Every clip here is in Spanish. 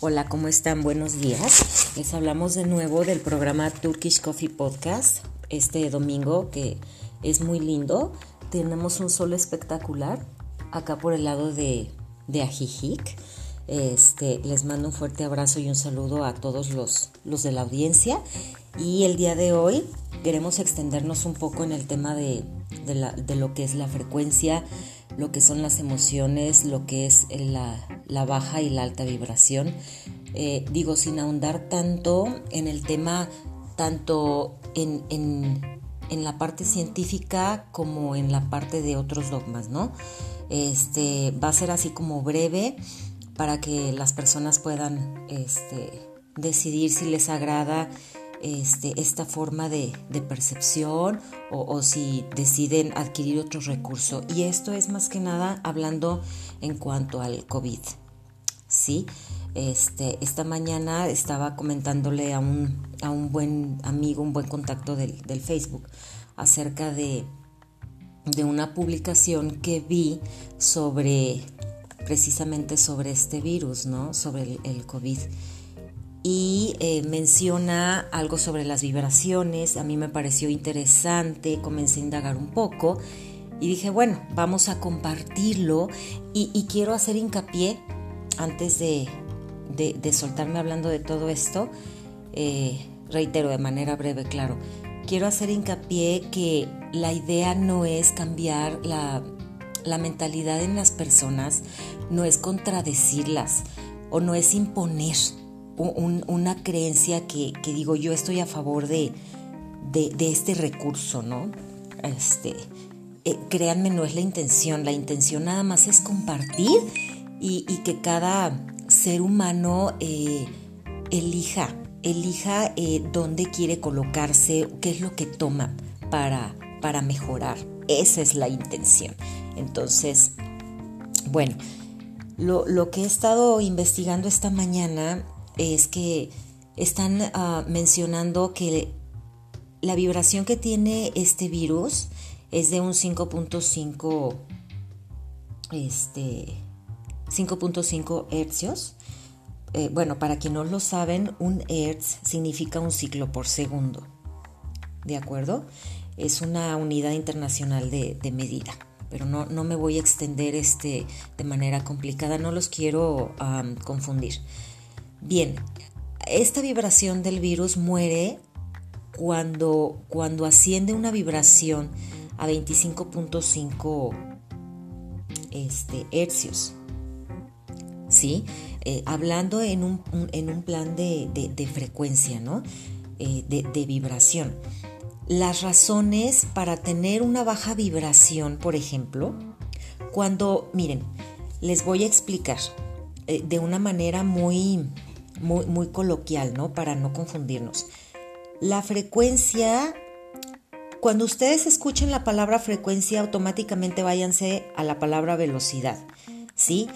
Hola, ¿cómo están? Buenos días. Les hablamos de nuevo del programa Turkish Coffee Podcast este domingo que es muy lindo. Tenemos un sol espectacular acá por el lado de, de Ajijic. Este, les mando un fuerte abrazo y un saludo a todos los, los de la audiencia. Y el día de hoy queremos extendernos un poco en el tema de, de, lo que es la frecuencia, lo que son las emociones, lo que es la, baja y la alta vibración. Eh, digo, sin ahondar tanto en el tema, tanto en, en, la parte científica como en la parte de otros dogmas, ¿no? Este, va a ser así como breve para que las personas puedan este, decidir si les agrada este, esta forma de, percepción o, si deciden adquirir otro recurso. Y esto es más que nada hablando en cuanto al COVID. ¿sí? Este, esta mañana estaba comentándole a un, a un buen amigo, un buen contacto del, Facebook, acerca de, de una publicación que vi sobre precisamente sobre este virus, ¿no? Sobre el, el COVID y eh, menciona algo sobre las vibraciones. A mí me pareció interesante, comencé a indagar un poco y dije, bueno, vamos a compartirlo y, quiero hacer hincapié, antes de, soltarme hablando de todo esto, eh, reitero de manera breve, claro, quiero hacer hincapié que la idea no es cambiar la, la mentalidad en las personas, no es contradecirlas o no es imponer una creencia que, digo yo estoy a favor de, este recurso, ¿no? Este, eh, créanme, no es la intención, la intención nada más es compartir y, que cada ser humano eh, elija, elija eh, dónde quiere colocarse, qué es lo que toma para, para mejorar. Esa es la intención. Entonces, bueno, lo, lo, que he estado investigando esta mañana es que están ah, mencionando que la vibración que tiene este virus es de un 5.5 este 5.5 hercios. Eh, bueno, para quien no lo saben, un hertz significa un ciclo por segundo. ¿De acuerdo? Es una unidad internacional de, medida. Pero no, no, me voy a extender este de manera complicada, no los quiero confundir. Bien, esta vibración del virus muere cuando, cuando asciende una vibración a 25.5 este, hercios. ¿Sí? Eh, hablando en un, en un, plan de, frecuencia, ¿no? Eh, de, de, vibración. Las razones para tener una baja vibración, por ejemplo, cuando, miren, les voy a explicar eh, de una manera muy, muy, coloquial, ¿no? Para no confundirnos. La frecuencia, cuando ustedes escuchen la palabra frecuencia, automáticamente váyanse a la palabra velocidad, ¿sí?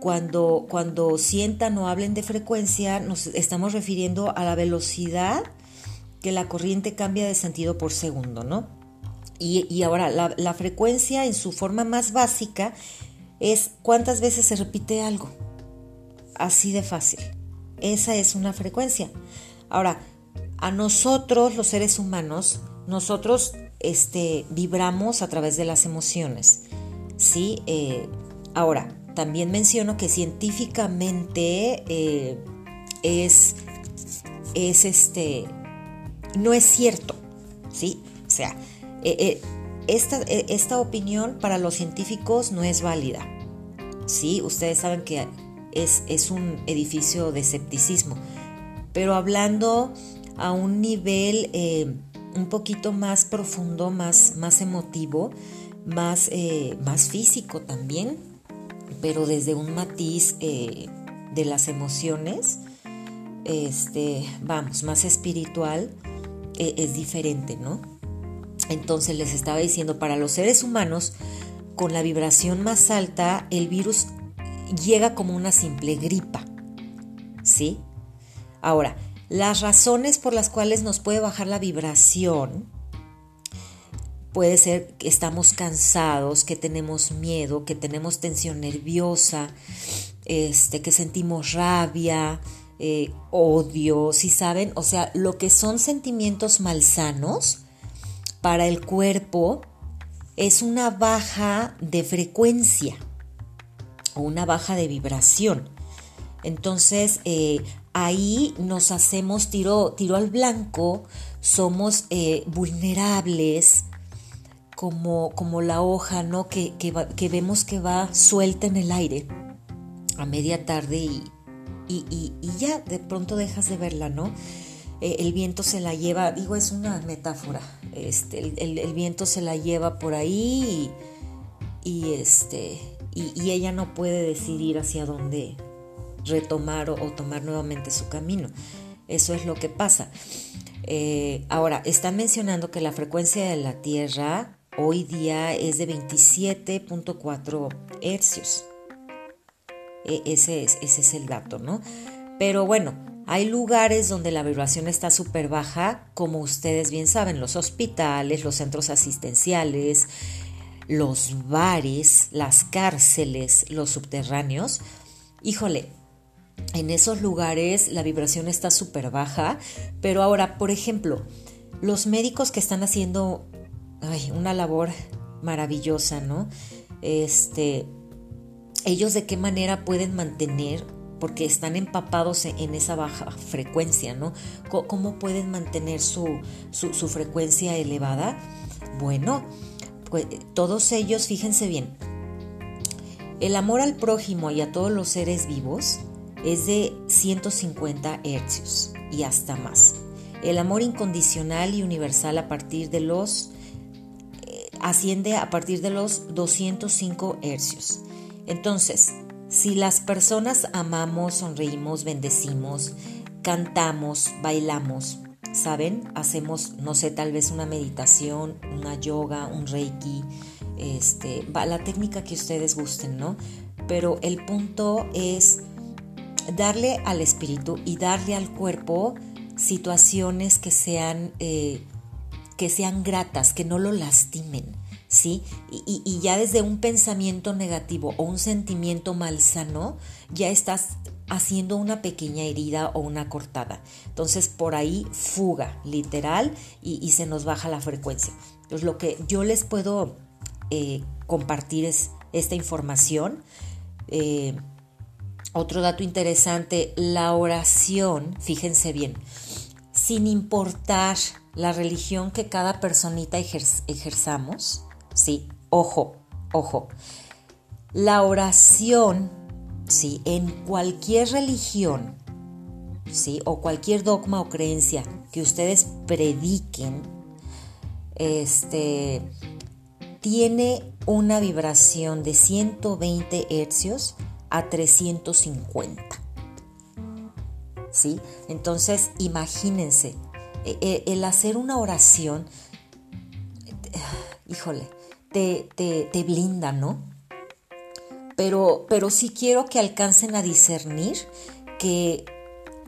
Cuando, cuando sientan o hablen de frecuencia, nos estamos refiriendo a la velocidad que la corriente cambia de sentido por segundo, ¿no? Y, ahora, la, la frecuencia en su forma más básica es cuántas veces se repite algo. Así de fácil. Esa es una frecuencia. Ahora, a nosotros, los seres humanos, nosotros este, vibramos a través de las emociones. ¿sí? Eh, ahora, también menciono que científicamente eh, es, es este, no es cierto, ¿sí? O sea, eh, esta, esta opinión para los científicos no es válida, ¿sí? Ustedes saben que es, un edificio de escepticismo. Pero hablando a un nivel eh, un poquito más profundo, más, más emotivo, más, eh, más físico también, pero desde un matiz eh, de las emociones, este, vamos, más espiritual, es diferente, ¿no? Entonces les estaba diciendo, para los seres humanos, con la vibración más alta, el virus llega como una simple gripa. ¿Sí? Ahora, las razones por las cuales nos puede bajar la vibración puede ser que estamos cansados, que tenemos miedo, que tenemos tensión nerviosa, este, que sentimos rabia, eh, odio, si saben, o sea, lo que son sentimientos malsanos para el cuerpo es una baja de frecuencia una baja de vibración. Entonces, eh, ahí nos hacemos tiro, tiro al blanco, somos eh, vulnerables, como, como, la hoja, ¿no? Que, que, vemos que va suelta en el aire a media tarde y, y, ya de pronto dejas de verla, ¿no? Eh, el viento se la lleva, digo, es una metáfora, este, el, viento se la lleva por ahí y, este, y, ella no puede decidir hacia dónde retomar o, tomar nuevamente su camino. Eso es lo que pasa. Eh, ahora, están mencionando que la frecuencia de la Tierra hoy día es de 27.4 hercios. E, ese es, ese es el dato, ¿no? Pero bueno, hay lugares donde la vibración está súper baja, como ustedes bien saben, los hospitales, los centros asistenciales, los bares, las cárceles, los subterráneos. Híjole, en esos lugares la vibración está súper baja, pero ahora, por ejemplo, los médicos que están haciendo una labor maravillosa, ¿no? Este, ellos de qué manera pueden mantener, porque están empapados en esa baja frecuencia, ¿no? ¿Cómo pueden mantener su, su, frecuencia elevada? Bueno, pues todos ellos, fíjense bien, el amor al prójimo y a todos los seres vivos es de 150 hercios y hasta más. El amor incondicional y universal a partir de los eh, asciende a partir de los 205 hercios. Entonces, si las personas amamos, sonreímos, bendecimos, cantamos, bailamos, ¿saben? Hacemos, no sé, tal vez una meditación, una yoga, un reiki, este, la técnica que ustedes gusten, ¿no? Pero el punto es darle al espíritu y darle al cuerpo situaciones que sean, eh, que sean gratas, que no lo lastimen. ¿sí? Y, ya desde un pensamiento negativo o un sentimiento malsano, ya estás haciendo una pequeña herida o una cortada. Entonces por ahí fuga, literal, y, se nos baja la frecuencia. Entonces lo que yo les puedo eh, compartir es esta información. Eh, otro dato interesante, la oración, fíjense bien, sin importar la religión que cada personita ejerzamos, ¿sí? Ojo, ojo. La oración, ¿sí? En cualquier religión, ¿sí? O cualquier dogma o creencia que ustedes prediquen, este, tiene una vibración de 120 hercios a 350. ¿Sí? Entonces, imagínense, e, e, el hacer una oración, híjole, te, te, blinda, ¿no? Pero, pero sí quiero que alcancen a discernir que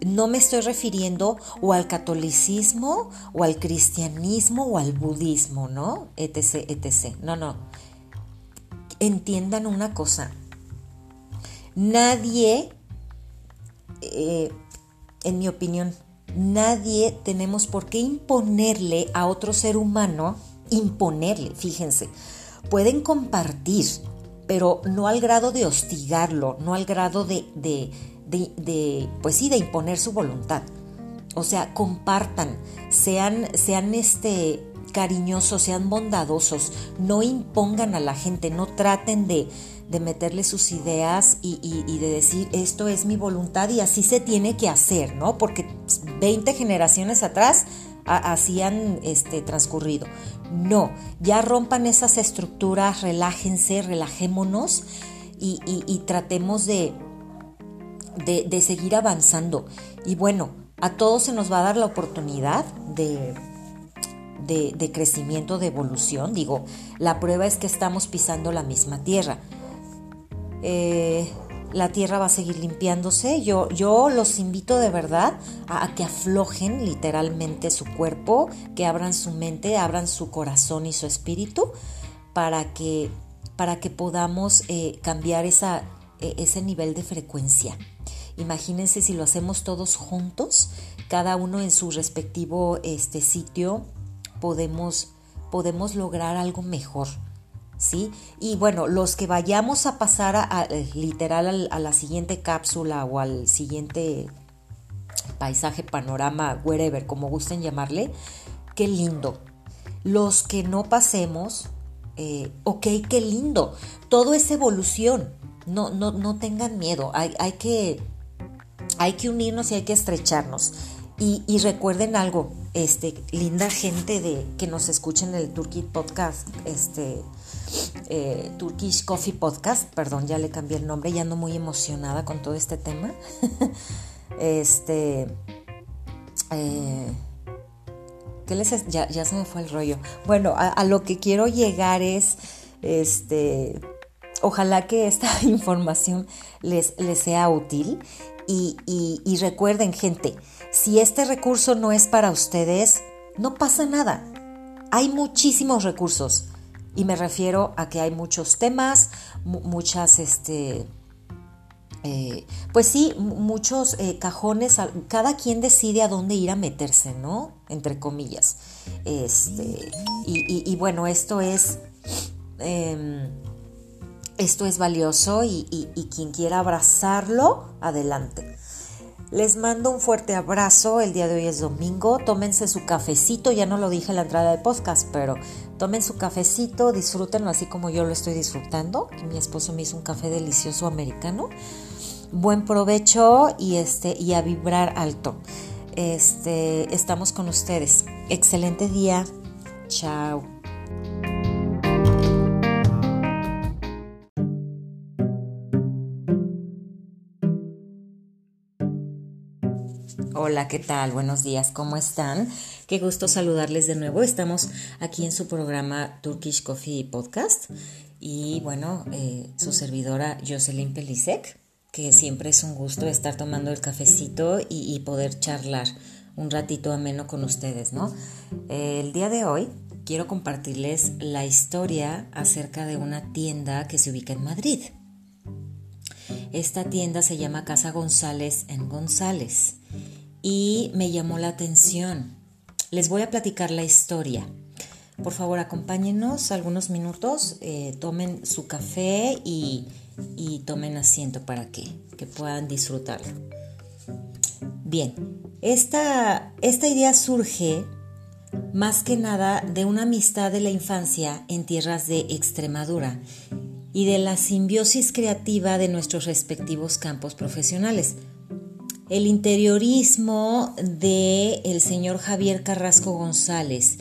no me estoy refiriendo o al catolicismo o al cristianismo o al budismo, ¿no? Etc, etc. No, no. Entiendan una cosa. Nadie, eh, en mi opinión, nadie tenemos por qué imponerle a otro ser humano imponerle, fíjense. Pueden compartir, pero no al grado de hostigarlo, no al grado de, de, de, pues sí, de imponer su voluntad. O sea, compartan, sean, sean este, cariñosos, sean bondadosos, no impongan a la gente, no traten de, de meterle sus ideas y, de decir esto es mi voluntad y así se tiene que hacer, ¿no? Porque 20 generaciones atrás así han este, transcurrido. No, ya rompan esas estructuras, relájense, relajémonos y, tratemos de, de, seguir avanzando. Y bueno, a todos se nos va a dar la oportunidad de, de, crecimiento, de evolución. Digo, la prueba es que estamos pisando la misma tierra. Eh, la tierra va a seguir limpiándose. Yo, yo los invito de verdad a, que aflojen literalmente su cuerpo, que abran su mente, abran su corazón y su espíritu para que, para que podamos eh, cambiar esa, e, ese nivel de frecuencia. Imagínense si lo hacemos todos juntos, cada uno en su respectivo este, sitio, podemos, podemos lograr algo mejor. ¿Sí? Y bueno, los que vayamos a pasar a, eh, literal a, la siguiente cápsula o al siguiente paisaje, panorama, wherever, como gusten llamarle, qué lindo. Los que no pasemos, eh, ok, qué lindo. Todo es evolución. No, no, no tengan miedo. Hay, hay, que, hay que unirnos y hay que estrecharnos. Y, recuerden algo, este, linda gente de que nos escuchen el Turkish Podcast, este, eh, Turkish Coffee Podcast, perdón, ya le cambié el nombre, ya ando muy emocionada con todo este tema. este, eh, ¿qué les ya, ya, se me fue el rollo. Bueno, a, lo que quiero llegar es, este, ojalá que esta información les, les sea útil y, y recuerden, gente, si este recurso no es para ustedes, no pasa nada. Hay muchísimos recursos y me refiero a que hay muchos temas, muchas, este, eh, pues sí, muchos eh, cajones, cada quien decide a dónde ir a meterse, ¿no? Entre comillas. Este, y, bueno, esto es, em, esto es valioso y quien quiera abrazarlo, adelante. Les mando un fuerte abrazo. El día de hoy es domingo. Tómense su cafecito. Ya no lo dije en la entrada de podcast, pero tomen su cafecito, disfrútenlo así como yo lo estoy disfrutando. Mi esposo me hizo un café delicioso americano. Buen provecho y este y a vibrar alto. Este, estamos con ustedes. Excelente día. Chao. Hola, ¿qué tal? Buenos días, ¿cómo están? Qué gusto saludarles de nuevo. Estamos aquí en su programa Turkish Coffee Podcast y bueno, eh, su servidora Jocelyn Pelisek, que siempre es un gusto estar tomando el cafecito y, poder charlar un ratito ameno con ustedes, ¿no? el día de hoy quiero compartirles la historia acerca de una tienda que se ubica en Madrid. Esta tienda se llama Casa González en González y me llamó la atención. Les voy a platicar la historia. Por favor, acompáñenos algunos minutos, eh, tomen su café y, tomen asiento para que, que puedan disfrutarlo. Bien, esta, esta idea surge más que nada de una amistad de la infancia en tierras de Extremadura y de la simbiosis creativa de nuestros respectivos campos profesionales el interiorismo de el señor Javier Carrasco González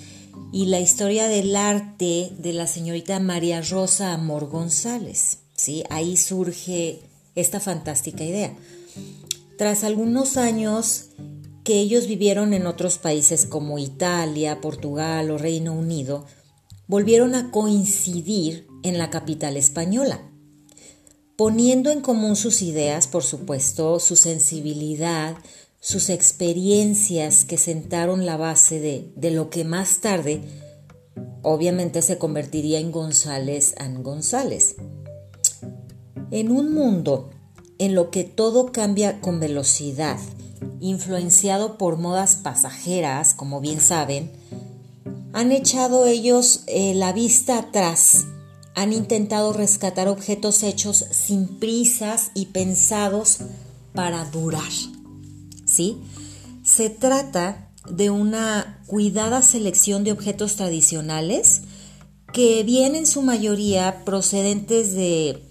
y la historia del arte de la señorita María Rosa Amor González. ¿sí? Ahí surge esta fantástica idea. Tras algunos años que ellos vivieron en otros países como Italia, Portugal o Reino Unido, volvieron a coincidir en la capital española poniendo en común sus ideas, por supuesto, su sensibilidad, sus experiencias que sentaron la base de, de lo que más tarde obviamente se convertiría en González and González. En un mundo en lo que todo cambia con velocidad, influenciado por modas pasajeras, como bien saben, han echado ellos eh, la vista atrás han intentado rescatar objetos hechos sin prisas y pensados para durar. ¿Sí? Se trata de una cuidada selección de objetos tradicionales que vienen en su mayoría procedentes de,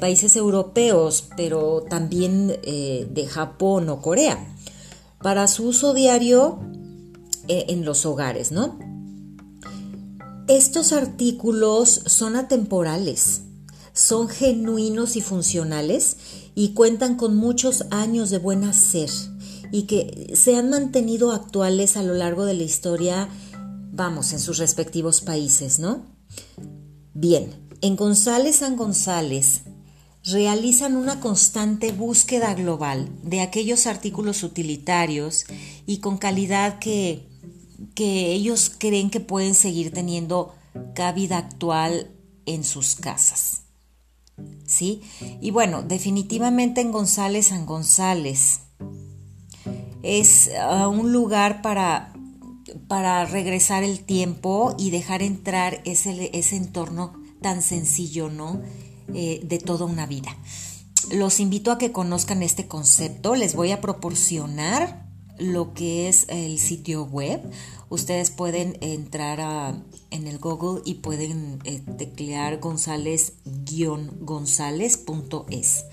países europeos, pero también eh, de Japón o Corea, para su uso diario eh, en los hogares, ¿no? Estos artículos son atemporales, son genuinos y funcionales y cuentan con muchos años de buen hacer y que se han mantenido actuales a lo largo de la historia, vamos, en sus respectivos países, ¿no? Bien, en González San González realizan una constante búsqueda global de aquellos artículos utilitarios y con calidad que que ellos creen que pueden seguir teniendo cabida actual en sus casas. ¿Sí? Y bueno, definitivamente en González San González es ah, un lugar para, para regresar el tiempo y dejar entrar ese, ese entorno tan sencillo, ¿no? Eh, de toda una vida. Los invito a que conozcan este concepto. Les voy a proporcionar lo que es el sitio web. Ustedes pueden entrar en el Google y pueden eh, teclear gonzález-gonzález.es.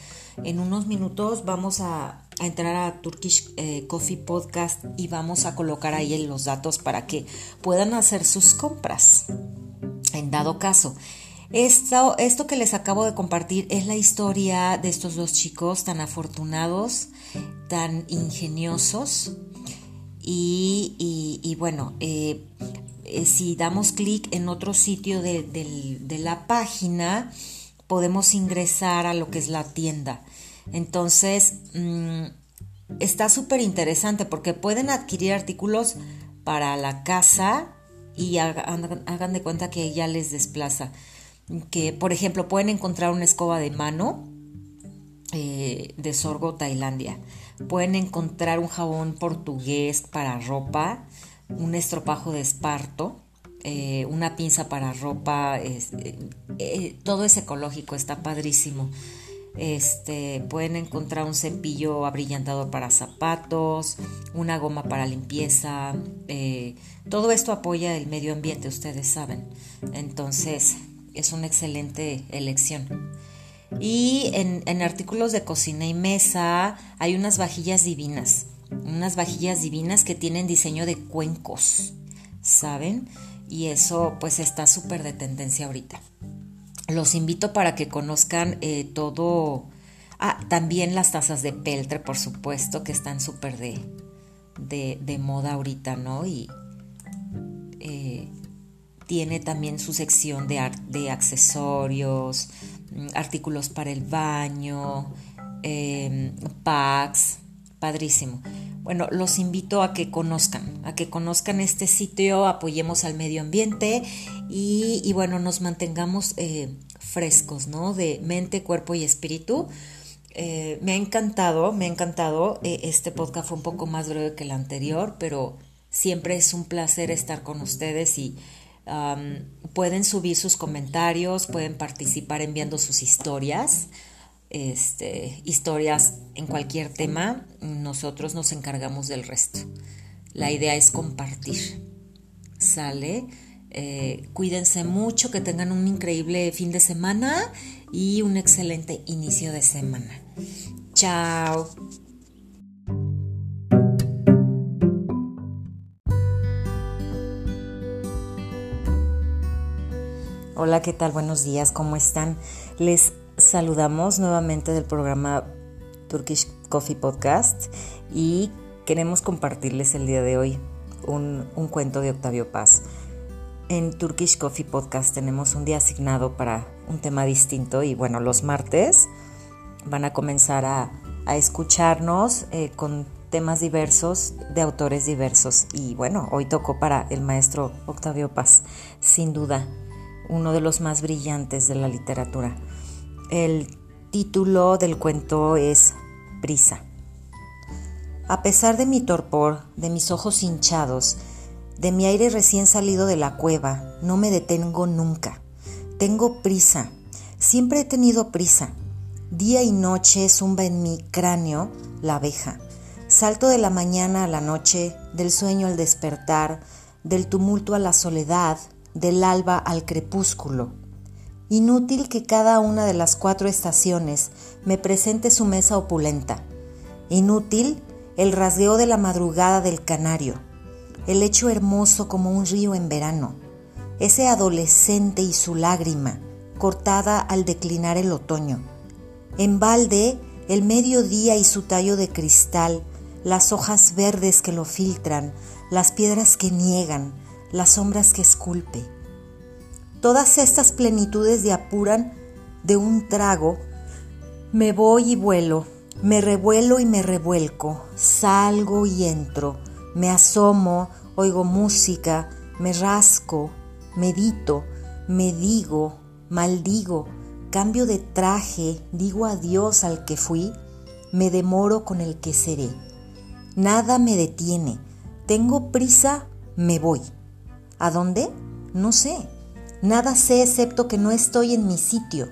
En unos minutos vamos a, entrar a Turkish eh, Coffee Podcast y vamos a colocar ahí los datos para que puedan hacer sus compras. En dado caso, esto, esto que les acabo de compartir es la historia de estos dos chicos tan afortunados, tan ingeniosos. Y, bueno, eh, eh, si damos clic en otro sitio de, la página, podemos ingresar a lo que es la tienda. Entonces, mm, está súper interesante porque pueden adquirir artículos para la casa y hagan, de cuenta que ya les desplaza que por ejemplo pueden encontrar una escoba de mano eh, de Sorgo, Tailandia. Pueden encontrar un jabón portugués para ropa, un estropajo de esparto, eh, una pinza para ropa, eh, todo es ecológico, está padrísimo. Este, pueden encontrar un cepillo abrillantador para zapatos, una goma para limpieza. todo esto apoya el medio ambiente, ustedes saben. Entonces, es una excelente elección. Y en, artículos de cocina y mesa hay unas vajillas divinas, unas vajillas divinas que tienen diseño de cuencos, ¿saben? Y eso pues está súper de tendencia ahorita. Los invito para que conozcan eh, todo. Ah, también las tazas de peltre, por supuesto, que están súper de, de, moda ahorita, ¿no? Y eh, tiene también su sección de, de accesorios, artículos para el baño, em, packs, padrísimo. Bueno, los invito a que conozcan, a que conozcan este sitio, apoyemos al medio ambiente y, bueno, nos mantengamos eh, frescos, ¿no? De mente, cuerpo y espíritu. Eh, me ha encantado, me ha encantado. Eh, este podcast fue un poco más breve que el anterior, pero siempre es un placer estar con ustedes y pueden subir sus comentarios, pueden participar enviando sus historias, este, historias en cualquier tema. Nosotros nos encargamos del resto. La idea es compartir. ¿Sale? Eh, cuídense mucho, que tengan un increíble fin de semana y un excelente inicio de semana. Chao. Hola, ¿qué tal? Buenos días, ¿cómo están? Les saludamos nuevamente del programa Turkish Coffee Podcast y queremos compartirles el día de hoy un, cuento de Octavio Paz. En Turkish Coffee Podcast tenemos un día asignado para un tema distinto y bueno, los martes van a comenzar a, escucharnos eh, con temas diversos de autores diversos y bueno, hoy tocó para el maestro Octavio Paz, sin duda uno de los más brillantes de la literatura. El título del cuento es Prisa. A pesar de mi torpor, de mis ojos hinchados, de mi aire recién salido de la cueva, no me detengo nunca. Tengo prisa, siempre he tenido prisa. Día y noche zumba en mi cráneo la abeja. Salto de la mañana a la noche, del sueño al despertar, del tumulto a la soledad, del alba al crepúsculo. Inútil que cada una de las cuatro estaciones me presente su mesa opulenta. Inútil el rasgueo de la madrugada del canario, el hecho hermoso como un río en verano, ese adolescente y su lágrima, cortada al declinar el otoño. En balde, el mediodía y su tallo de cristal, las hojas verdes que lo filtran, las piedras que niegan, las sombras que esculpe. Todas estas plenitudes de apuran de un trago, me voy y vuelo, me revuelo y me revuelco, salgo y entro, me asomo, oigo música, me rasco, medito, me digo, maldigo, cambio de traje, digo adiós al que fui, me demoro con el que seré. Nada me detiene, tengo prisa, me voy. ¿A dónde? No sé. Nada sé excepto que no estoy en mi sitio.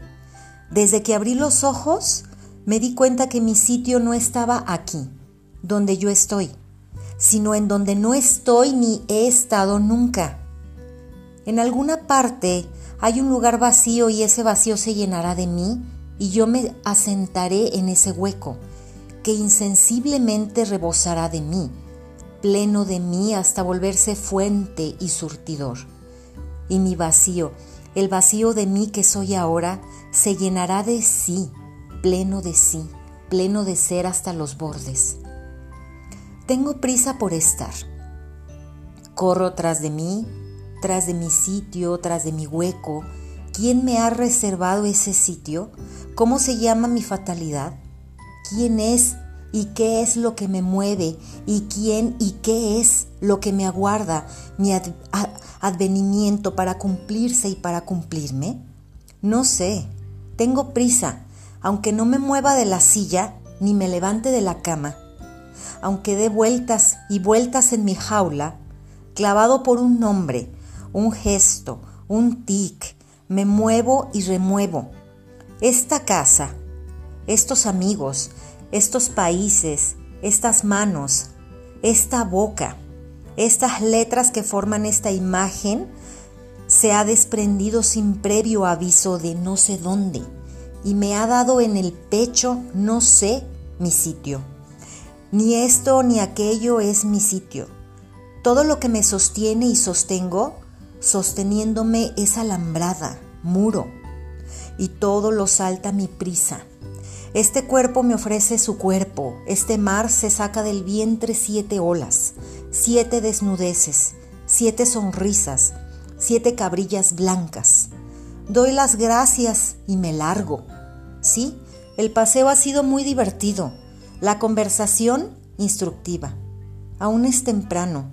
Desde que abrí los ojos, me di cuenta que mi sitio no estaba aquí, donde yo estoy, sino en donde no estoy ni he estado nunca. En alguna parte hay un lugar vacío y ese vacío se llenará de mí y yo me asentaré en ese hueco que insensiblemente rebosará de mí, pleno de mí hasta volverse fuente y surtidor. Y mi vacío, el vacío de mí que soy ahora, se llenará de sí, pleno de sí, pleno de ser hasta los bordes. Tengo prisa por estar. Corro tras de mí, tras de mi sitio, tras de mi hueco. ¿Quién me ha reservado ese sitio? ¿Cómo se llama mi fatalidad? ¿Quién es y qué es lo que me mueve? ¿Y quién y qué es lo que me aguarda mi advenimiento para cumplirse y para cumplirme? No sé, tengo prisa, aunque no me mueva de la silla ni me levante de la cama, aunque dé vueltas y vueltas en mi jaula, clavado por un nombre, un gesto, un tic, me muevo y remuevo. Esta casa, estos amigos, estos países, estas manos, esta boca, estas letras que forman esta imagen, se ha desprendido sin previo aviso de no sé dónde y me ha dado en el pecho no sé mi sitio. Ni esto ni aquello es mi sitio. Todo lo que me sostiene y sostengo sosteniéndome es alambrada, muro, y todo lo salta mi prisa. Este cuerpo me ofrece su cuerpo, este mar se saca del vientre siete olas, siete desnudeces, siete sonrisas, siete cabrillas blancas. Doy las gracias y me largo. Sí, el paseo ha sido muy divertido, la conversación instructiva. Aún es temprano,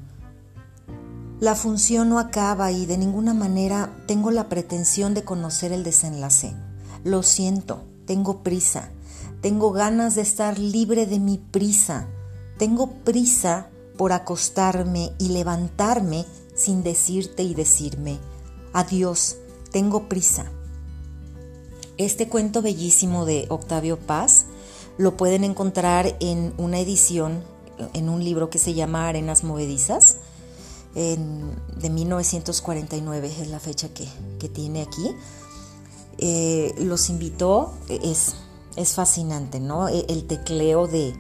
la función no acaba y de ninguna manera tengo la pretensión de conocer el desenlace. Lo siento, tengo prisa, tengo ganas de estar libre de mi prisa, tengo prisa por acostarme y levantarme sin decirte y decirme, adiós, tengo prisa. Este cuento bellísimo de Octavio Paz lo pueden encontrar en una edición, en un libro que se llama Arenas Movedizas de 1949 es la fecha que, tiene aquí. Eh, los invitó, es, es fascinante, ¿no? E, el, tecleo de,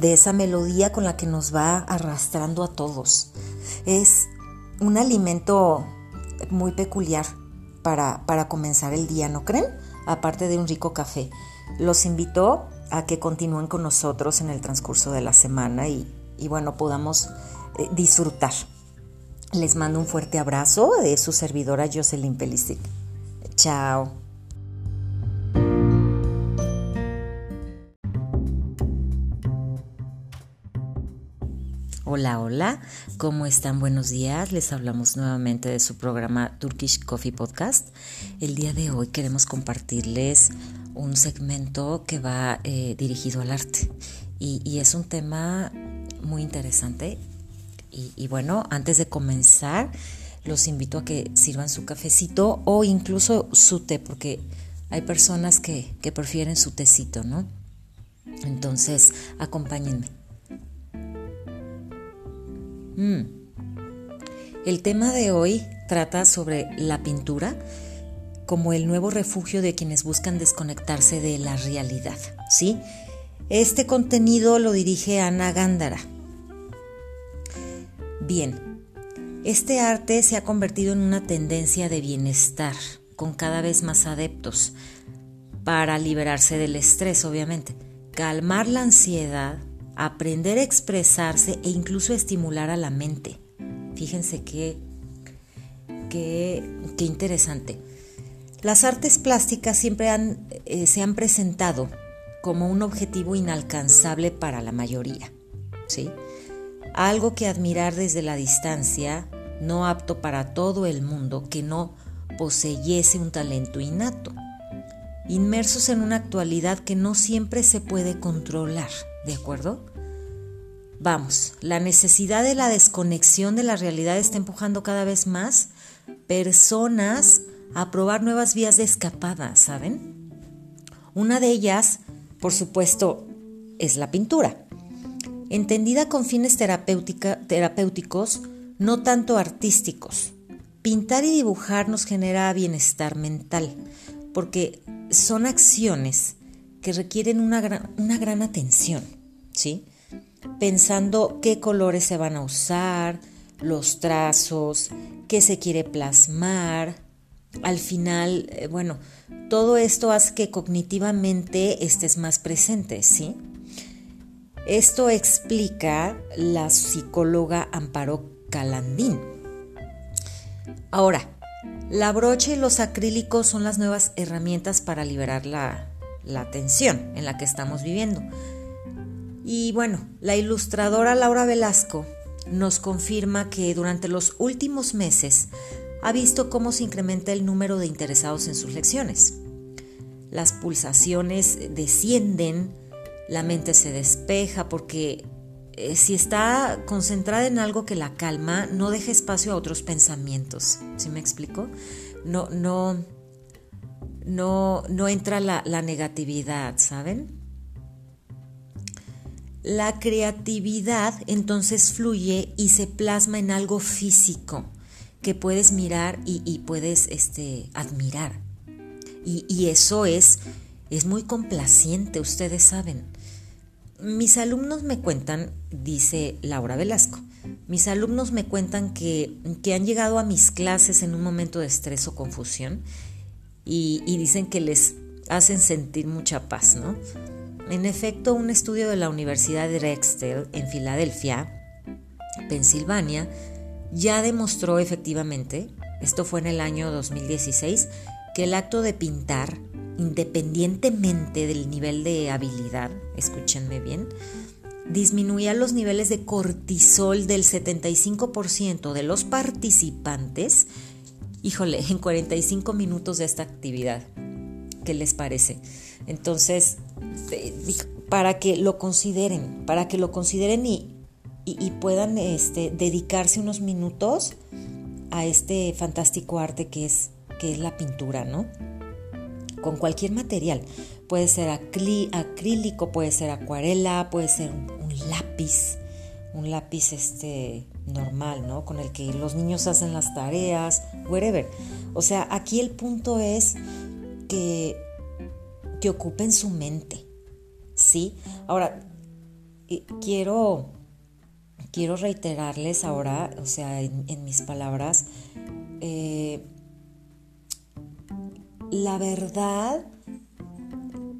esa melodía con la que nos va arrastrando a todos. Es un alimento muy peculiar para, para comenzar el día, ¿no creen? Aparte de un rico café. Los invito a que continúen con nosotros en el transcurso de la semana y, bueno, podamos eh, disfrutar. Les mando un fuerte abrazo de su servidora Jocelyn Pelicic. Chao. Hola, hola, ¿cómo están? Buenos días. Les hablamos nuevamente de su programa Turkish Coffee Podcast. El día de hoy queremos compartirles un segmento que va eh, dirigido al arte y, es un tema muy interesante y, bueno, antes de comenzar, los invito a que sirvan su cafecito o incluso su té, porque hay personas que, prefieren su tecito, ¿no? Entonces, acompáñenme. Mm. El tema de hoy trata sobre la pintura como el nuevo refugio de quienes buscan desconectarse de la realidad, ¿sí? Este contenido lo dirige Ana Gándara Bien, este arte se ha convertido en una tendencia de bienestar, con cada vez más adeptos, para liberarse del estrés, obviamente, calmar la ansiedad, aprender a expresarse e incluso estimular a la mente. Fíjense qué, qué, interesante. Las artes plásticas siempre han, eh, se han presentado como un objetivo inalcanzable para la mayoría, ¿sí? algo que admirar desde la distancia, no apto para todo el mundo que no poseyese un talento innato. inmersos en una actualidad que no siempre se puede controlar, ¿de acuerdo? Vamos, la necesidad de la desconexión de la realidad está empujando cada vez más personas a probar nuevas vías de escapada, ¿saben? Una de ellas, por supuesto, es la pintura. Entendida con fines terapéuticos, no tanto artísticos. Pintar y dibujar nos genera bienestar mental, porque son acciones que requieren una gran, una gran atención, ¿sí? Pensando qué colores se van a usar, los trazos, qué se quiere plasmar. Al final, eh, bueno, todo esto hace que cognitivamente estés más presente, ¿sí? Esto explica la psicóloga Amparo Calandín. Ahora, la brocha y los acrílicos son las nuevas herramientas para liberar la, la tensión en la que estamos viviendo. Y bueno, la ilustradora Laura Velasco nos confirma que durante los últimos meses ha visto cómo se incrementa el número de interesados en sus lecciones. Las pulsaciones descienden, la mente se despeja porque eh, si está concentrada en algo que la calma, no deja espacio a otros pensamientos. ¿Sí me explico? No, no, no, no entra la, la negatividad, ¿saben? La creatividad entonces fluye y se plasma en algo físico que puedes mirar y, puedes este, admirar. Y, y, eso es, es muy complaciente, ustedes saben. Mis alumnos me cuentan, dice Laura Velasco, mis alumnos me cuentan que, que han llegado a mis clases en un momento de estrés o confusión y, dicen que les hacen sentir mucha paz, ¿no? En efecto, un estudio de la Universidad de Drexel en Filadelfia, Pensilvania, ya demostró efectivamente, esto fue en el año 2016, que el acto de pintar, independientemente del nivel de habilidad, escúchenme bien, disminuía los niveles de cortisol del 75% de los participantes, híjole, en 45 minutos de esta actividad. ¿Qué les parece? Entonces, para que lo consideren, para que lo consideren y, puedan este, dedicarse unos minutos a este fantástico arte que es, que es la pintura, ¿no? Con cualquier material. Puede ser acrílico, puede ser acuarela, puede ser un, lápiz, un lápiz este, normal, ¿no? Con el que los niños hacen las tareas, whatever. O sea, aquí el punto es que, que ocupen su mente, ¿sí? Ahora, quiero, quiero reiterarles ahora, o sea, en, mis palabras, eh, la verdad,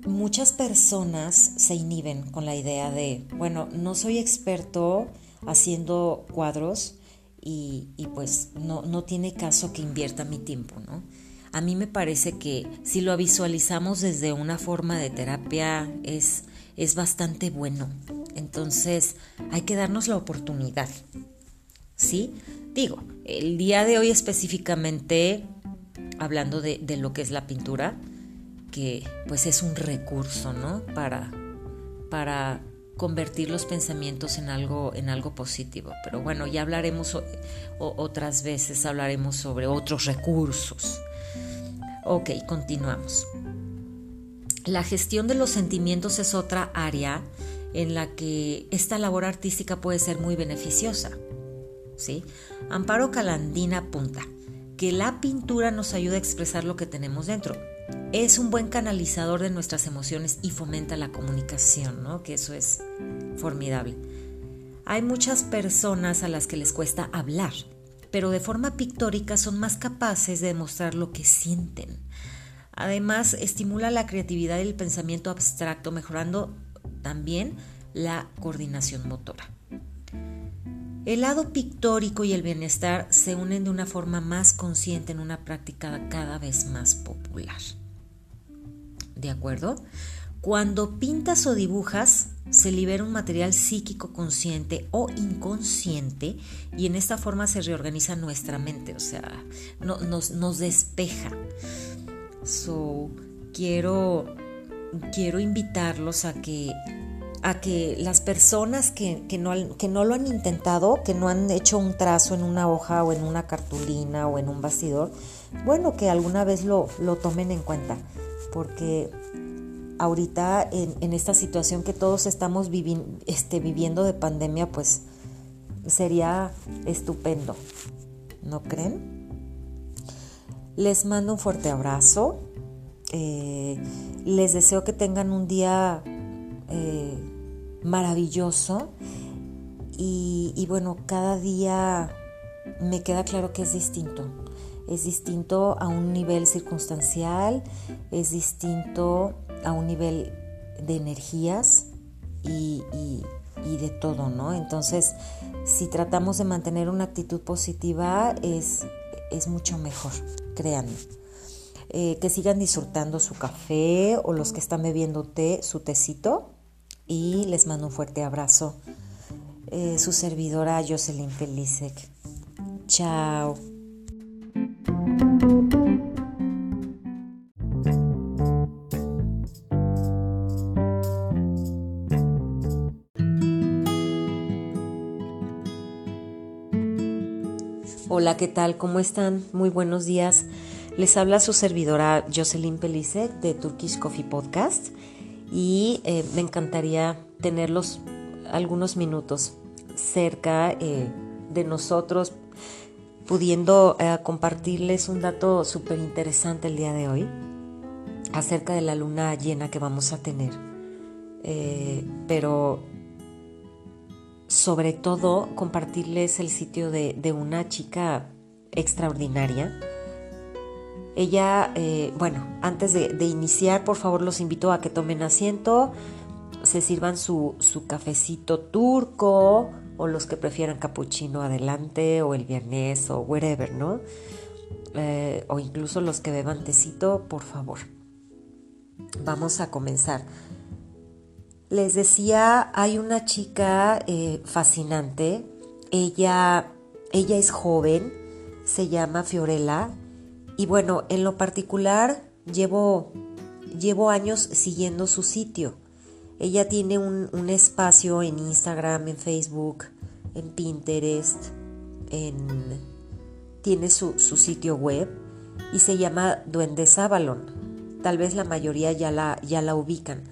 muchas personas se inhiben con la idea de, bueno, no soy experto haciendo cuadros y, pues no, no tiene caso que invierta mi tiempo, ¿no? a mí me parece que si lo visualizamos desde una forma de terapia es, es bastante bueno. Entonces hay que darnos la oportunidad. ¿Sí? Digo, el día de hoy específicamente, hablando de, de lo que es la pintura, que pues es un recurso, ¿no? Para, para convertir los pensamientos en algo, en algo positivo. Pero bueno, ya hablaremos otras veces, hablaremos sobre otros recursos. Ok, continuamos. La gestión de los sentimientos es otra área en la que esta labor artística puede ser muy beneficiosa. ¿sí? Amparo Calandina apunta que la pintura nos ayuda a expresar lo que tenemos dentro. Es un buen canalizador de nuestras emociones y fomenta la comunicación, ¿no? que eso es formidable. Hay muchas personas a las que les cuesta hablar pero de forma pictórica son más capaces de demostrar lo que sienten. Además, estimula la creatividad y el pensamiento abstracto, mejorando también la coordinación motora. El lado pictórico y el bienestar se unen de una forma más consciente en una práctica cada vez más popular. ¿De acuerdo? Cuando pintas o dibujas, se libera un material psíquico consciente o inconsciente y en esta forma se reorganiza nuestra mente, o sea, nos, nos despeja. So, quiero, quiero invitarlos a que, a que las personas que, no, que no lo han intentado, que no han hecho un trazo en una hoja o en una cartulina o en un bastidor, bueno, que alguna vez lo, lo tomen en cuenta, porque ahorita en, esta situación que todos estamos este, viviendo de pandemia, pues sería estupendo, ¿no creen? Les mando un fuerte abrazo, eh, les deseo que tengan un día eh, maravilloso y, bueno, cada día me queda claro que es distinto es distinto a un nivel circunstancial, es distinto a un nivel de energías y, de todo, ¿no? Entonces, si tratamos de mantener una actitud positiva, es, es mucho mejor, créanme. Eh, que sigan disfrutando su café o los que están bebiendo té, su tecito. Y les mando un fuerte abrazo. Eh, su servidora Jocelyn Felicek. Chao. Hola, ¿qué tal? ¿Cómo están? Muy buenos días. Les habla su servidora Jocelyn Pelisek de Turkish Coffee Podcast y eh, me encantaría tenerlos algunos minutos cerca eh, de nosotros, pudiendo eh, compartirles un dato súper interesante el día de hoy acerca de la luna llena que vamos a tener. pero sobre todo compartirles el sitio de, una chica extraordinaria. Ella, eh, bueno, antes de, iniciar, por favor los invito a que tomen asiento, se sirvan su, cafecito turco o los que prefieran capuchino adelante o el viernes o wherever, ¿no? Eh, o incluso los que beban tecito, por favor. Vamos a comenzar. Les decía, hay una chica eh, fascinante, ella, ella es joven, se llama Fiorella y bueno, en lo particular llevo, llevo años siguiendo su sitio. Ella tiene un, espacio en Instagram, en Facebook, en Pinterest, en, tiene su, sitio web y se llama Duende Avalon. Tal vez la mayoría ya la, ya la ubican.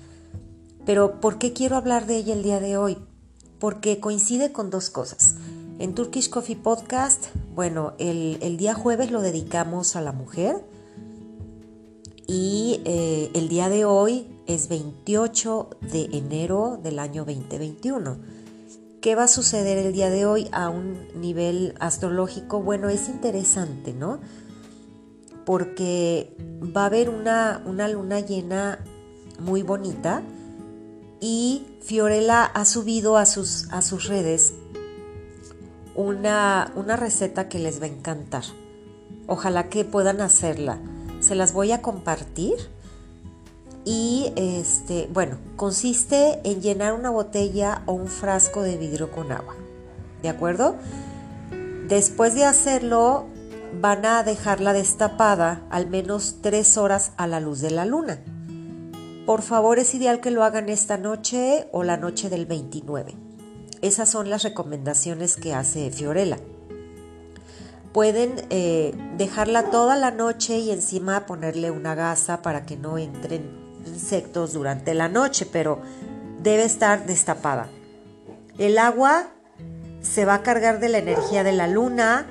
Pero ¿por qué quiero hablar de ella el día de hoy? Porque coincide con dos cosas. En Turkish Coffee Podcast, bueno, el, día jueves lo dedicamos a la mujer y eh, el día de hoy es 28 de enero del año 2021. ¿Qué va a suceder el día de hoy a un nivel astrológico? Bueno, es interesante, ¿no? Porque va a haber una, una luna llena muy bonita y Fiorella ha subido a sus, a sus redes una, una receta que les va a encantar. Ojalá que puedan hacerla. Se las voy a compartir. Y este, bueno, consiste en llenar una botella o un frasco de vidrio con agua. ¿De acuerdo? Después de hacerlo, van a dejarla destapada al menos tres horas a la luz de la luna. Por favor, es ideal que lo hagan esta noche o la noche del 29. Esas son las recomendaciones que hace Fiorella. Pueden eh, dejarla toda la noche y encima ponerle una gasa para que no entren insectos durante la noche, pero debe estar destapada. El agua se va a cargar de la energía de la luna.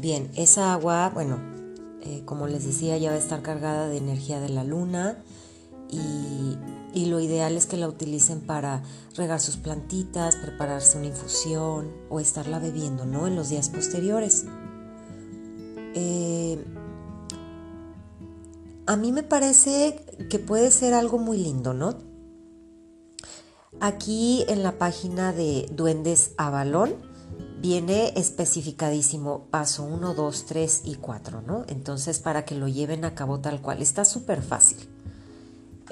Bien, esa agua, bueno, eh, como les decía, ya va a estar cargada de energía de la luna y, lo ideal es que la utilicen para regar sus plantitas, prepararse una infusión o estarla bebiendo, ¿no? En los días posteriores. Eh, a mí me parece que puede ser algo muy lindo, ¿no? Aquí en la página de Duendes Avalón, viene especificadísimo paso 1, 2, 3 y 4, ¿no? Entonces para que lo lleven a cabo tal cual, está súper fácil.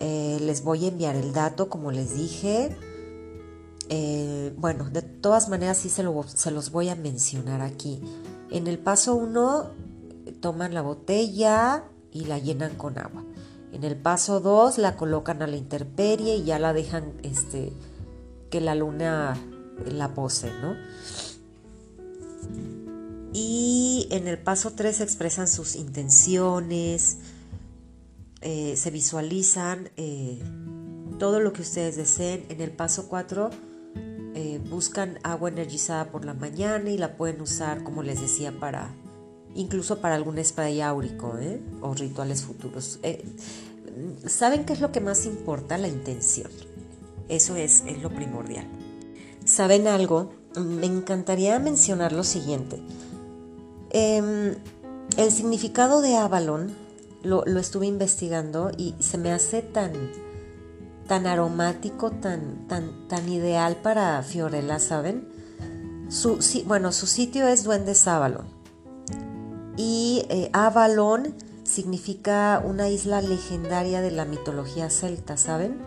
Eh, les voy a enviar el dato, como les dije. Eh, bueno, de todas maneras sí se, se, los voy a mencionar aquí. En el paso 1 toman la botella, y la llenan con agua. En el paso 2 la colocan a la intemperie y ya la dejan este, que la luna la pose, ¿no? Y en el paso 3 expresan sus intenciones, eh, se visualizan eh, todo lo que ustedes deseen. En el paso 4 eh, buscan agua energizada por la mañana y la pueden usar, como les decía, para incluso para algún spray áurico o rituales futuros. ¿Saben qué es lo que más importa? La intención. Eso es, es lo primordial. ¿Saben algo? Me encantaría mencionar lo siguiente. Em, el significado de Avalon lo, estuve investigando y se me hace tan, tan aromático, tan, tan, tan ideal para Fiorella, ¿saben? Su, bueno, su sitio es Duendes Avalon. Y eh, Avalon significa una isla legendaria de la mitología celta, ¿saben?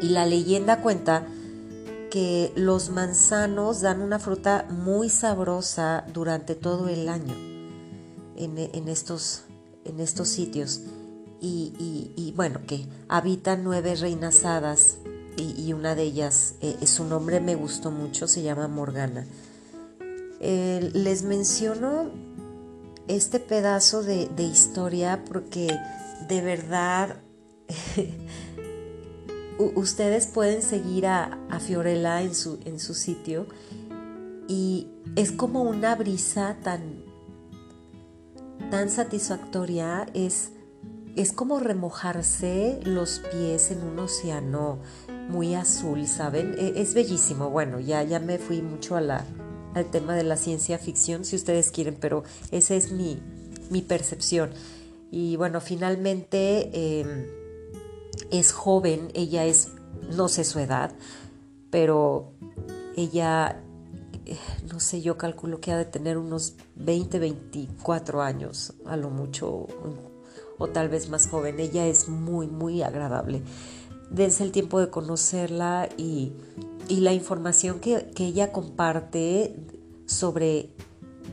Y la leyenda cuenta que los manzanos dan una fruta muy sabrosa durante todo el año en, estos, en estos, sitios. Y, bueno, que habitan nueve reinas hadas y, una de ellas, eh, su nombre me gustó mucho, se llama Morgana. Eh, les menciono este pedazo de, historia porque de verdad ustedes pueden seguir a, Fiorella en su, en su sitio y es como una brisa tan, tan satisfactoria, es, es como remojarse los pies en un océano muy azul, ¿saben? E, es, bellísimo. Bueno, ya, ya me fui mucho al tema de la ciencia ficción, si ustedes quieren, pero esa es mi, mi percepción. Y bueno, finalmente... Em, es joven, ella es, no sé su edad, pero ella, no sé, yo calculo que ha de tener unos 20, 24 años, a lo mucho, o tal vez más joven. Ella es muy, muy agradable. Desde el tiempo de conocerla y, la información que, que ella comparte sobre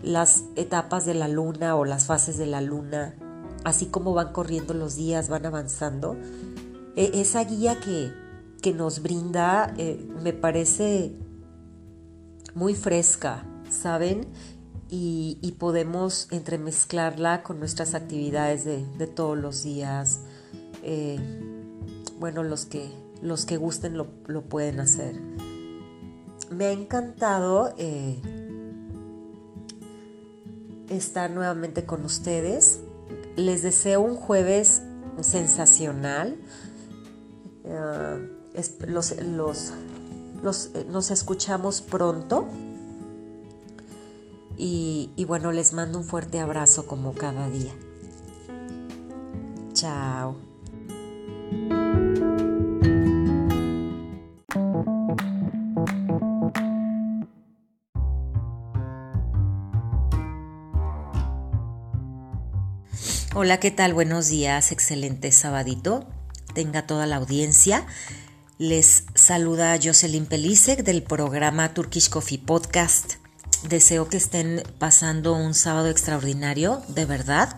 las etapas de la luna o las fases de la luna, así como van corriendo los días, van avanzando, e, esa guía que, nos brinda eh, me parece muy fresca, ¿saben? Y, podemos entremezclarla con nuestras actividades de, todos los días. Eh, bueno, los que, los que gusten lo, pueden hacer. Me ha encantado eh, estar nuevamente con ustedes. Les deseo un jueves sensacional. Eh, los, los, eh, nos escuchamos pronto. Y, y bueno, les mando un fuerte abrazo como cada día. Chao. Hola, ¿qué tal? Buenos días, excelente sabadito tenga toda la audiencia. Les saluda Jocelyn Pelisek del programa Turkish Coffee Podcast. Deseo que estén pasando un sábado extraordinario, de verdad.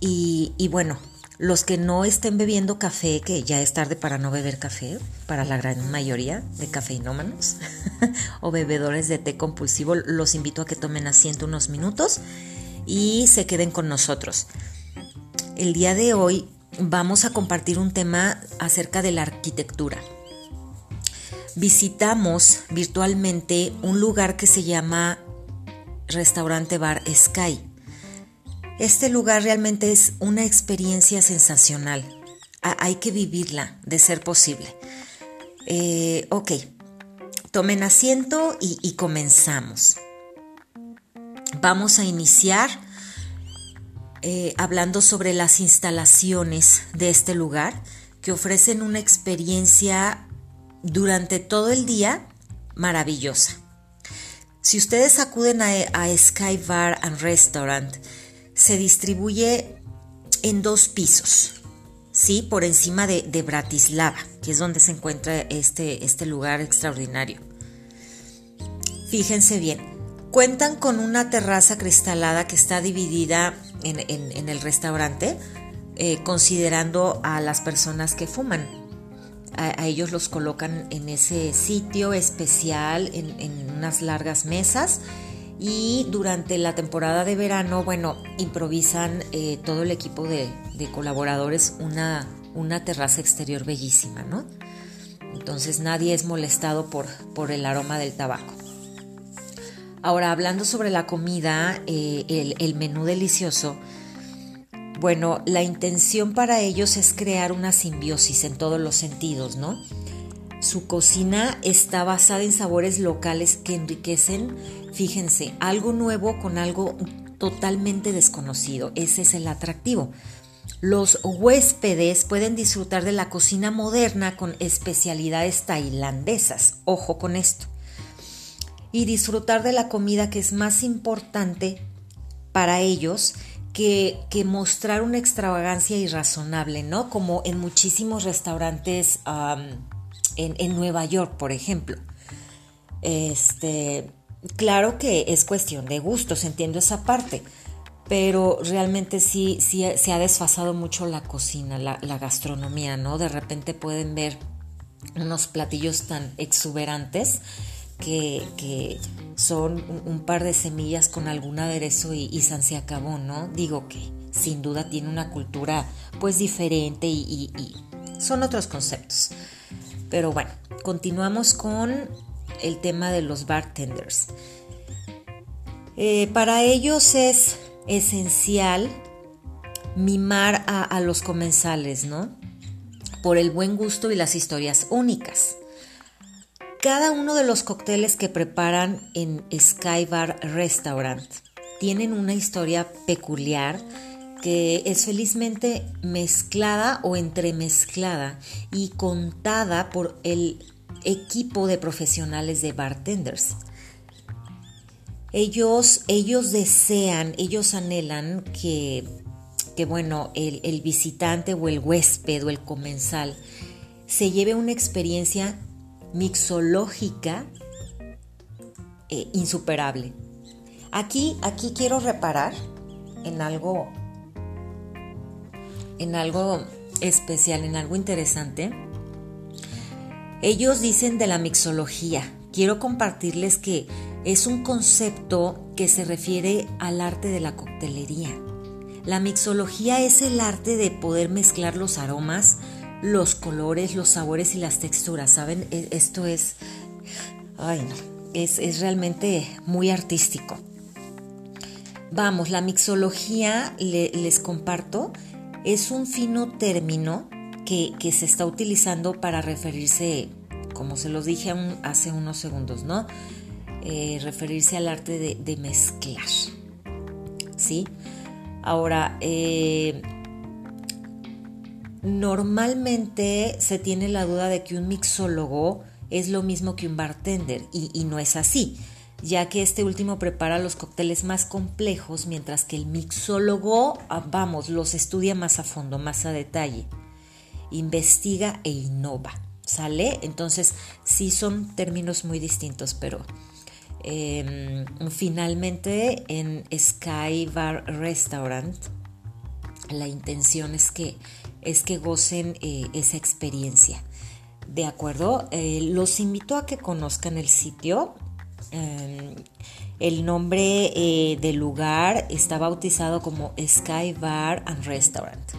Y, bueno, los que no estén bebiendo café, que ya es tarde para no beber café, para la gran mayoría de cafeinómanos o bebedores de té compulsivo, los invito a que tomen asiento unos minutos y se queden con nosotros. El día de hoy vamos a compartir un tema acerca de la arquitectura. Visitamos virtualmente un lugar que se llama Restaurante Bar Sky. Este lugar realmente es una experiencia sensacional. hay que vivirla, de ser posible. Eh, ok, tomen asiento y comenzamos. Vamos a iniciar eh, hablando sobre las instalaciones de este lugar que ofrecen una experiencia durante todo el día maravillosa. Si ustedes acuden a, Sky Bar and Restaurant, se distribuye en dos pisos, ¿sí? Por encima de, Bratislava, que es donde se encuentra este, este lugar extraordinario. Fíjense bien, Cuentan con una terraza cristalada que está dividida en, el restaurante, eh, considerando a las personas que fuman. A, ellos los colocan en ese sitio especial, en, unas largas mesas. Y durante la temporada de verano, bueno, improvisan eh, todo el equipo de, colaboradores una, una terraza exterior bellísima, ¿no? Entonces nadie es molestado por, por el aroma del tabaco. Ahora, hablando sobre la comida, eh, el, menú delicioso, bueno, la intención para ellos es crear una simbiosis en todos los sentidos, ¿no? Su cocina está basada en sabores locales que enriquecen, fíjense, algo nuevo con algo totalmente desconocido. Ese es el atractivo. Los huéspedes pueden disfrutar de la cocina moderna con especialidades tailandesas. Ojo con esto y disfrutar de la comida que es más importante para ellos que, mostrar una extravagancia irrazonable, ¿no? Como en muchísimos restaurantes en, Nueva York, por ejemplo. Este, claro que es cuestión de gustos, entiendo esa parte, pero realmente sí, sí se ha desfasado mucho la cocina, la, la gastronomía, ¿no? De repente pueden ver unos platillos tan exuberantes que, son un, par de semillas con algún aderezo y, y San se acabó, ¿no? Digo que sin duda tiene una cultura pues diferente y, son otros conceptos. Pero bueno, continuamos con el tema de los bartenders. Eh, para ellos es esencial mimar a, a, los comensales, ¿no? Por el buen gusto y las historias únicas. Cada uno de los cócteles que preparan en Sky Bar Restaurant tienen una historia peculiar que es felizmente mezclada o entremezclada y contada por el equipo de profesionales de bartenders. Ellos, ellos desean, ellos anhelan que, que bueno, el, el visitante o el huésped o el comensal se lleve una experiencia mixológica eh, insuperable. Aquí, aquí quiero reparar en algo, en algo especial, en algo interesante. Ellos dicen de la mixología. Quiero compartirles que es un concepto que se refiere al arte de la coctelería. La mixología es el arte de poder mezclar los aromas, los colores, los sabores y las texturas, ¿saben? E, esto es, ay, es, realmente muy artístico. Vamos, la mixología, les comparto, es un fino término que, se está utilizando para referirse, como se los dije hace unos segundos, ¿no? Eh, referirse al arte de, de mezclar. ¿Sí? Ahora, eh, Normalmente se tiene la duda de que un mixólogo es lo mismo que un bartender y, no es así, ya que este último prepara los cócteles más complejos mientras que el mixólogo, ah, vamos, los estudia más a fondo, más a detalle, investiga e innova. ¿Sale? Entonces sí son términos muy distintos, pero em, finalmente en Sky Bar Restaurant la intención es que es que gocen eh, esa experiencia. ¿De acuerdo? Eh, los invito a que conozcan el sitio. Em, el nombre eh, del lugar está bautizado como Sky Bar and Restaurant.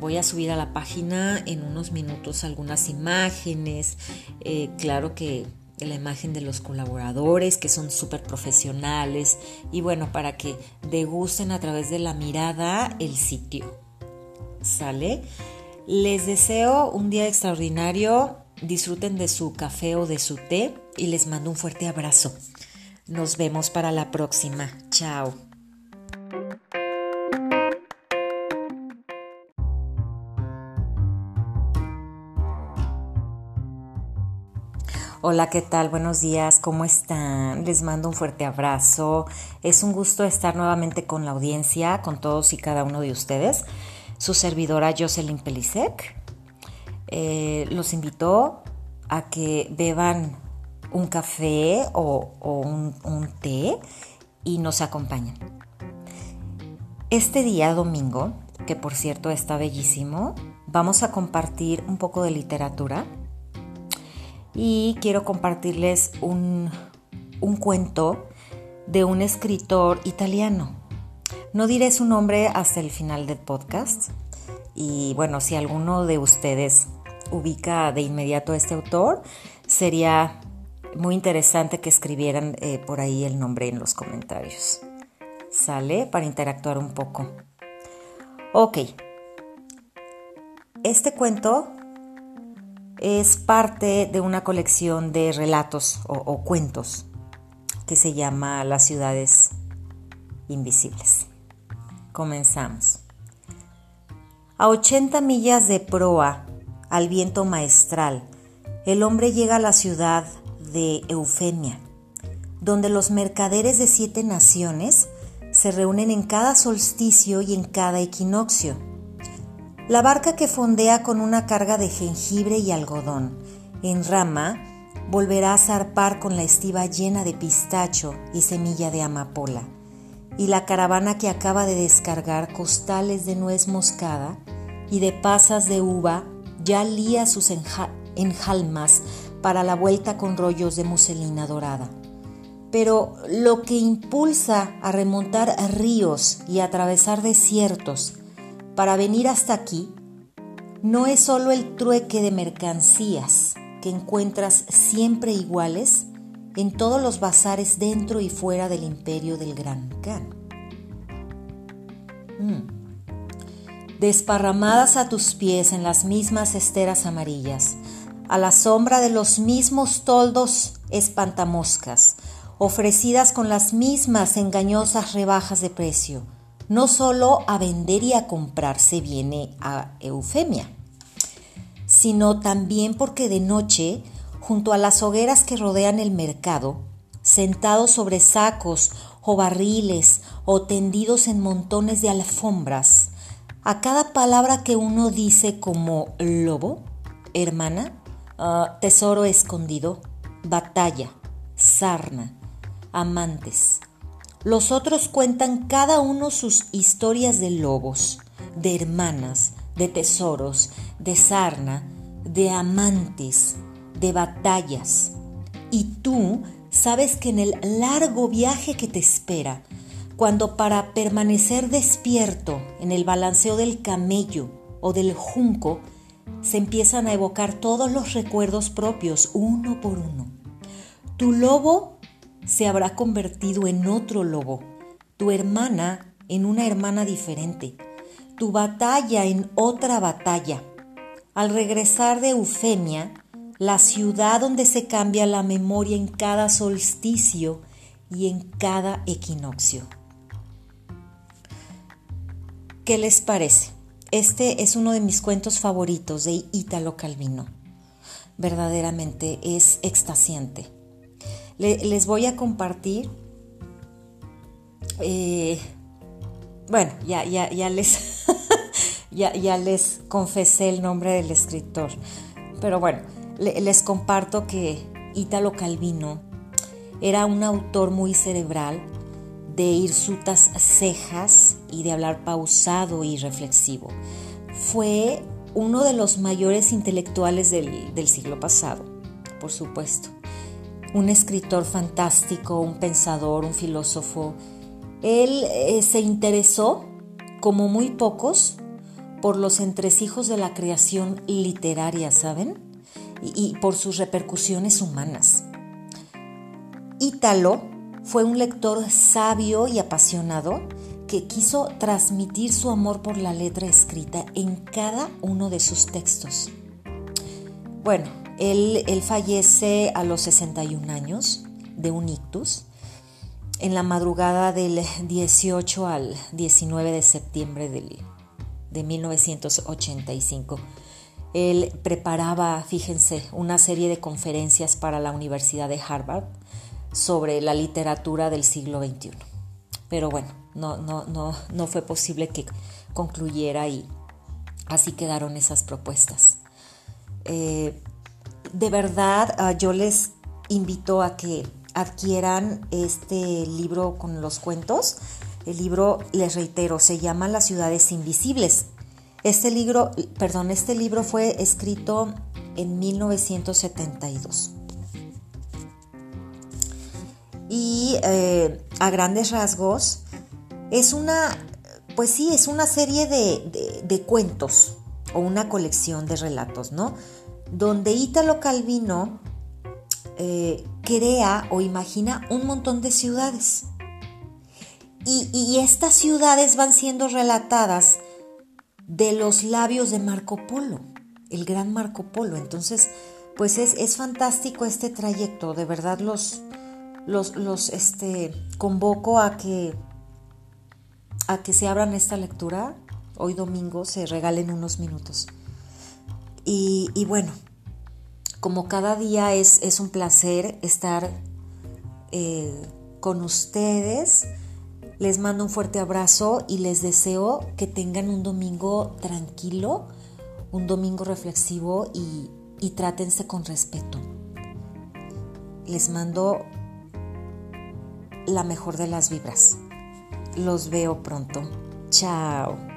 Voy a subir a la página en unos minutos algunas imágenes. claro que la imagen de los colaboradores que son súper profesionales y bueno, para que degusten a través de la mirada el sitio. ¿Sale? Les deseo un día extraordinario, disfruten de su café o de su té y les mando un fuerte abrazo. Nos vemos para la próxima. Chao. Hola, ¿qué tal? Buenos días, ¿cómo están? Les mando un fuerte abrazo. Es un gusto estar nuevamente con la audiencia, con todos y cada uno de ustedes su servidora Jocelyn Pelisek. Eh, los invitó a que beban un café o, un, té y nos acompañen. Este día domingo, que por cierto está bellísimo, vamos a compartir un poco de literatura y quiero compartirles un, un cuento de un escritor italiano. No diré su nombre hasta el final del podcast y bueno, si alguno de ustedes ubica de inmediato a este autor, sería muy interesante que escribieran eh, por ahí el nombre en los comentarios. ¿Sale? Para interactuar un poco. Ok. Este cuento es parte de una colección de relatos o cuentos que se llama Las ciudades invisibles. Comenzamos. A 80 millas de proa, al viento maestral, el hombre llega a la ciudad de Eufemia, donde los mercaderes de siete naciones se reúnen en cada solsticio y en cada equinoccio. La barca que fondea con una carga de jengibre y algodón en rama volverá a zarpar con la estiva llena de pistacho y semilla de amapola, y la caravana que acaba de descargar costales de nuez moscada y de pasas de uva ya lía sus enjalmas para la vuelta con rollos de muselina dorada. Pero lo que impulsa a remontar ríos y atravesar desiertos para venir hasta aquí no es solo el trueque de mercancías que encuentras siempre iguales en todos los bazares dentro y fuera del imperio del Gran Khan. Mm. Desparramadas a tus pies en las mismas esteras amarillas, a la sombra de los mismos toldos espantamoscas, ofrecidas con las mismas engañosas rebajas de precio. No solo a vender y a comprar se viene a Eufemia, sino también porque de noche, junto a las hogueras que rodean el mercado, sentados sobre sacos o barriles o tendidos en montones de alfombras, a cada palabra que uno dice como lobo, hermana, Ah, tesoro escondido, batalla, sarna, amantes. Los otros cuentan cada uno sus historias de lobos, de hermanas, de tesoros, de sarna, de amantes, de batallas. Y tú sabes que en el largo viaje que te espera, cuando para permanecer despierto en el balanceo del camello o del junco, se empiezan a evocar todos los recuerdos propios uno por uno. Tu lobo se habrá convertido en otro lobo, tu hermana en una hermana diferente, tu batalla en otra batalla. Al regresar de Eufemia, la ciudad donde se cambia la memoria en cada solsticio y en cada equinoccio. ¿Qué les parece? Este es uno de mis cuentos favoritos de Ítalo Calvino. Verdaderamente es extasiante. les voy a compartir. Eh, bueno, ya, ya, ya les. ya, ya, les confesé el nombre del escritor. Pero bueno, les comparto que Ítalo Calvino era un autor muy cerebral de hirsutas cejas y de hablar pausado y reflexivo. Fue uno de los mayores intelectuales del, siglo pasado, por supuesto. Un escritor fantástico, un pensador, un filósofo. Él eh, se interesó, como muy pocos, por los entresijos de la creación literaria, ¿saben? Y, por sus repercusiones humanas. Ítalo fue un lector sabio y apasionado que quiso transmitir su amor por la letra escrita en cada uno de sus textos. Bueno, él, fallece a los 61 años de un ictus en la madrugada del 18 al 19 de septiembre de 1985. Él preparaba, fíjense, una serie de conferencias para la Universidad de Harvard sobre la literatura del siglo XXI. Pero bueno, no, no, no, no fue posible que concluyera y así quedaron esas propuestas. Eh, de verdad, ah, yo les invito a que adquieran este libro con los cuentos. El libro, les reitero, se llama Las ciudades invisibles. Este libro, perdón, este libro fue escrito en 1972. Y eh, a grandes rasgos, es una, pues sí, es una serie de, cuentos o una colección de relatos, ¿no? Donde Ítalo Calvino eh, crea o imagina un montón de ciudades. Y, estas ciudades van siendo relatadas de los labios de Marco Polo, el gran Marco Polo. Entonces, pues es, es fantástico este trayecto, de verdad los, los, los este, convoco a que a que se abran esta lectura. Hoy domingo se regalen unos minutos. Y, bueno, como cada día es, es un placer estar eh, con ustedes. Les mando un fuerte abrazo y les deseo que tengan un domingo tranquilo, un domingo reflexivo y, trátense con respeto. Les mando la mejor de las vibras. Los veo pronto. Chao.